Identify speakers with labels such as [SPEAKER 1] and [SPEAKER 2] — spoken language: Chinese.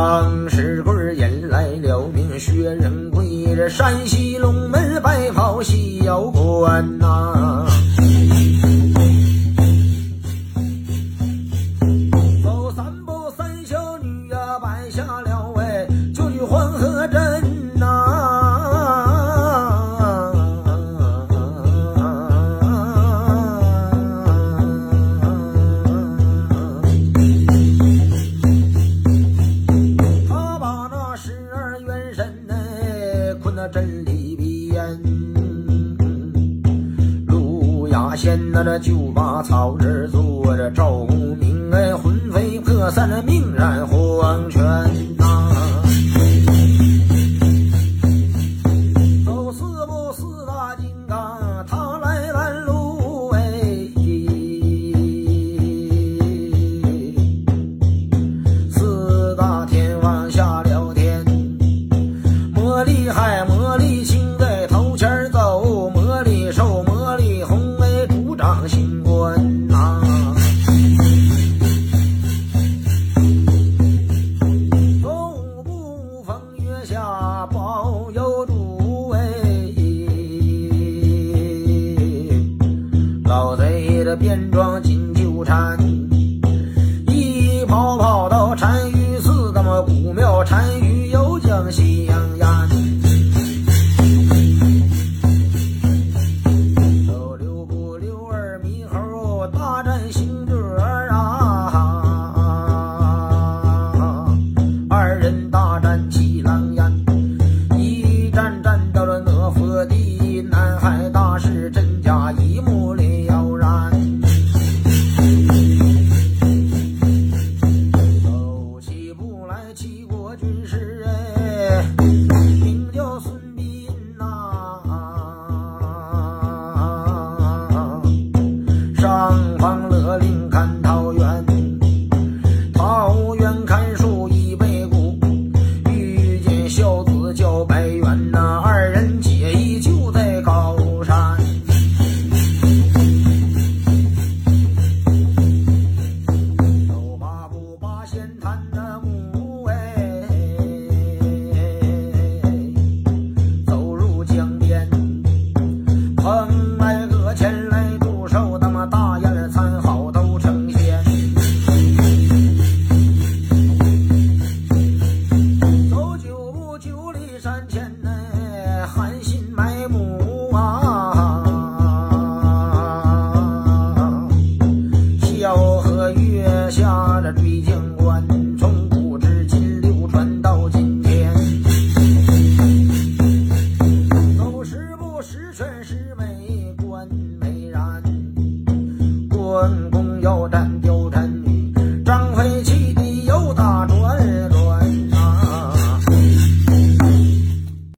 [SPEAKER 1] 当时棍引来了名薛仁贵，这山西龙门白袍逍遥关呐、仙那这就把草人做着赵公名哎，魂飞魄散的命染黄泉呐。走四步四大金刚，他来拦路哎，四大天王下了天，魔厉害。文郎纵月下位老贼的便装的，南海大师真假一目了然。走起步来，齐国军师哎，名叫孙膑呐、上方勒令看。